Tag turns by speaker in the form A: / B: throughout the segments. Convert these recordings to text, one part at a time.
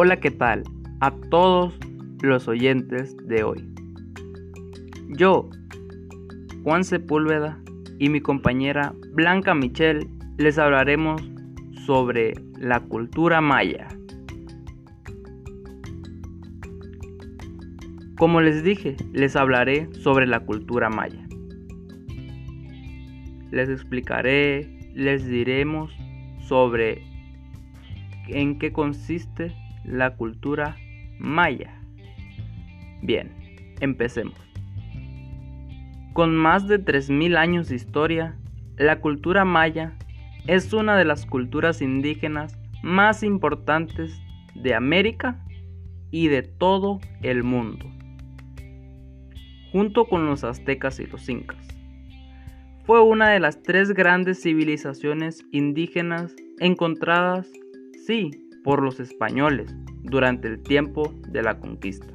A: Hola, ¿qué tal? A todos los oyentes de hoy. Yo, Juan Sepúlveda y mi compañera Blanca Michelle les hablaremos sobre la cultura maya. Como les dije, les hablaré sobre la cultura maya. Les explicaré, les diremos sobre en qué consiste la cultura maya. Bien, empecemos. Con más de 3.000 años de historia, la cultura maya es una de las culturas indígenas más importantes de América y de todo el mundo, junto con los aztecas y los incas. Fue una de las tres grandes civilizaciones indígenas encontradas, sí, por los españoles durante el tiempo de la conquista.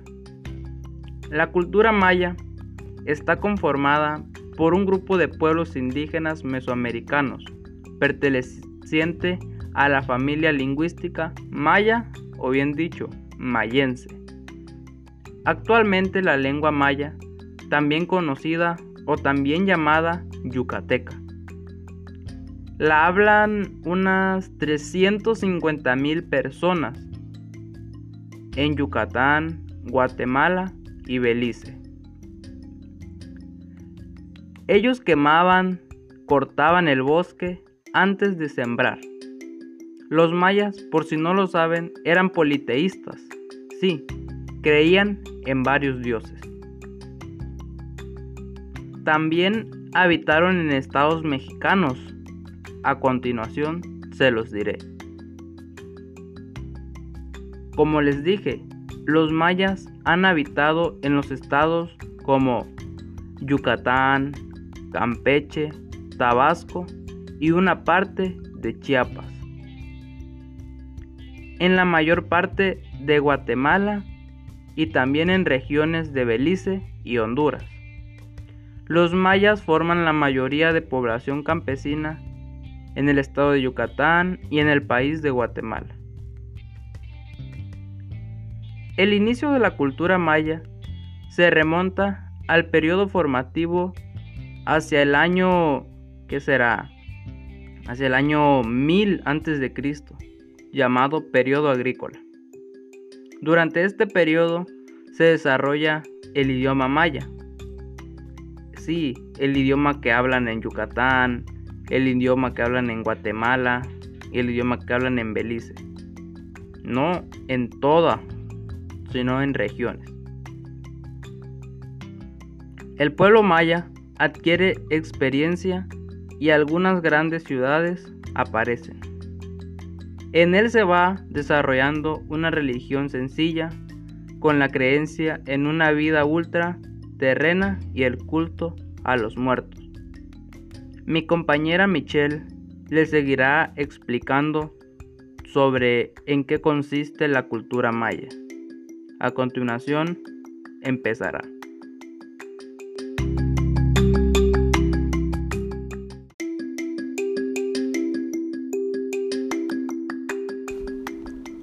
A: La cultura maya está conformada por un grupo de pueblos indígenas mesoamericanos perteneciente a la familia lingüística maya o bien dicho mayense. Actualmente la lengua maya, también conocida o también llamada yucateca, la hablan unas 350 mil personas en Yucatán, Guatemala y Belice. Ellos quemaban, cortaban el bosque antes de sembrar. Los mayas, por si no lo saben, eran politeístas. Sí, creían en varios dioses. También habitaron en estados mexicanos, a continuación se los diré. Como les dije, los mayas han habitado en los estados como Yucatán, Campeche, Tabasco y una parte de Chiapas. En la mayor parte de Guatemala y también en regiones de Belice y Honduras. Los mayas forman la mayoría de población campesina en el estado de Yucatán y en el país de Guatemala. El inicio de la cultura maya se remonta al periodo formativo hacia el año que será hacia el año 1000 antes de Cristo, llamado periodo agrícola. Durante este periodo se desarrolla el idioma maya. Sí, el idioma que hablan en Yucatán, el idioma que hablan en Guatemala y el idioma que hablan en Belice. No en toda, sino en regiones. El pueblo maya adquiere experiencia y algunas grandes ciudades aparecen. En él se va desarrollando una religión sencilla con la creencia en una vida ultra terrena y el culto a los muertos. Mi compañera Michelle le seguirá explicando sobre en qué consiste la cultura maya. A continuación, empezará.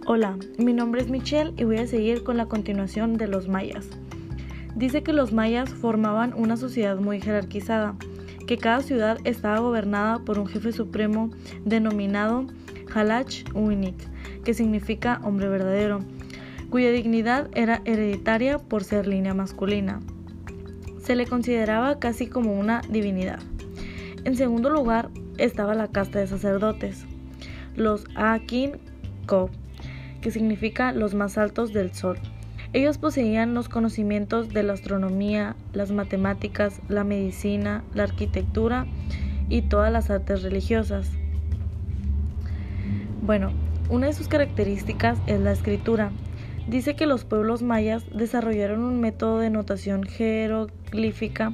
B: Hola, mi nombre es Michelle y voy a seguir con la continuación de los mayas. Dice que los mayas formaban una sociedad muy jerarquizada que cada ciudad estaba gobernada por un jefe supremo denominado Halach Uinik, que significa hombre verdadero, cuya dignidad era hereditaria por ser línea masculina. Se le consideraba casi como una divinidad. En segundo lugar estaba la casta de sacerdotes, los Akin Ko, que significa los más altos del sol. Ellos poseían los conocimientos de la astronomía, las matemáticas, la medicina, la arquitectura y todas las artes religiosas. Bueno, una de sus características es la escritura. Dice que los pueblos mayas desarrollaron un método de notación jeroglífica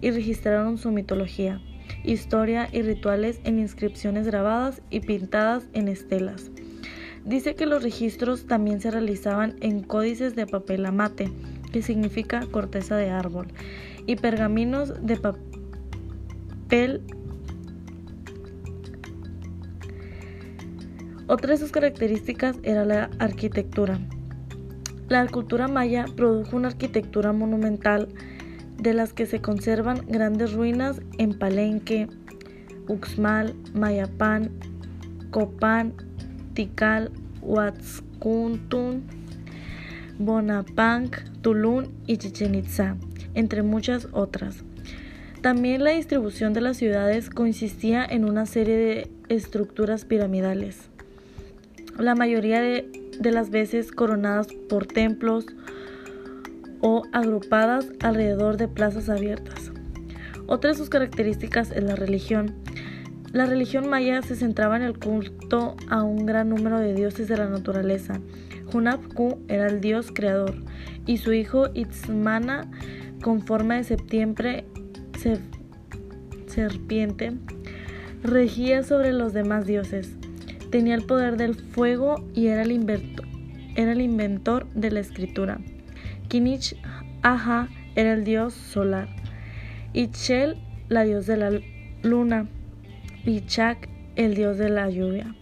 B: y registraron su mitología, historia y rituales en inscripciones grabadas y pintadas en estelas. Dice que los registros también se realizaban en códices de papel amate, que significa corteza de árbol, y pergaminos de papel Otra de sus características era la arquitectura. La cultura maya produjo una arquitectura monumental de las que se conservan grandes ruinas en Palenque, Uxmal, Mayapán, Copán, Tikal, Huatzcuntún, Bonapanc, Tulún y Chichen Itza, entre muchas otras. También la distribución de las ciudades consistía en una serie de estructuras piramidales, la mayoría de, de las veces coronadas por templos o agrupadas alrededor de plazas abiertas. Otra de sus características es la religión. La religión maya se centraba en el culto a un gran número de dioses de la naturaleza. Hunapku era el dios creador y su hijo Itzmana con forma de septiembre serpiente, regía sobre los demás dioses. Tenía el poder del fuego y era el, era el inventor de la escritura. Kinich Aha era el dios solar. Itchel, la dios de la luna. Y Chak, el dios de la lluvia.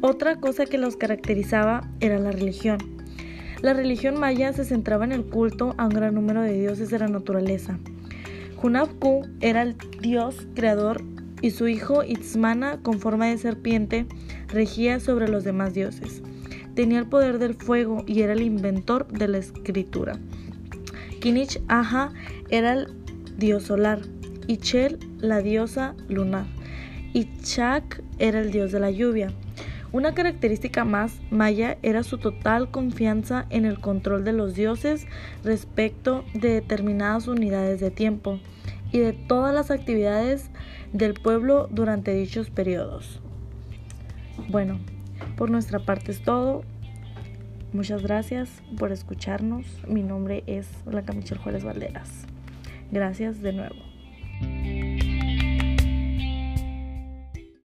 B: Otra cosa que los caracterizaba era la religión. La religión maya se centraba en el culto a un gran número de dioses de la naturaleza. Hunabku era el dios creador y su hijo Itzmana, con forma de serpiente, regía sobre los demás dioses. Tenía el poder del fuego y era el inventor de la escritura. Kinich Aha era el dios solar, y Chel la diosa lunar, y Chak era el dios de la lluvia. Una característica más maya era su total confianza en el control de los dioses respecto de determinadas unidades de tiempo y de todas las actividades del pueblo durante dichos periodos. Bueno, por nuestra parte es todo. Muchas gracias por escucharnos. Mi nombre es Blanca Michelle Juárez Valderas. Gracias de nuevo.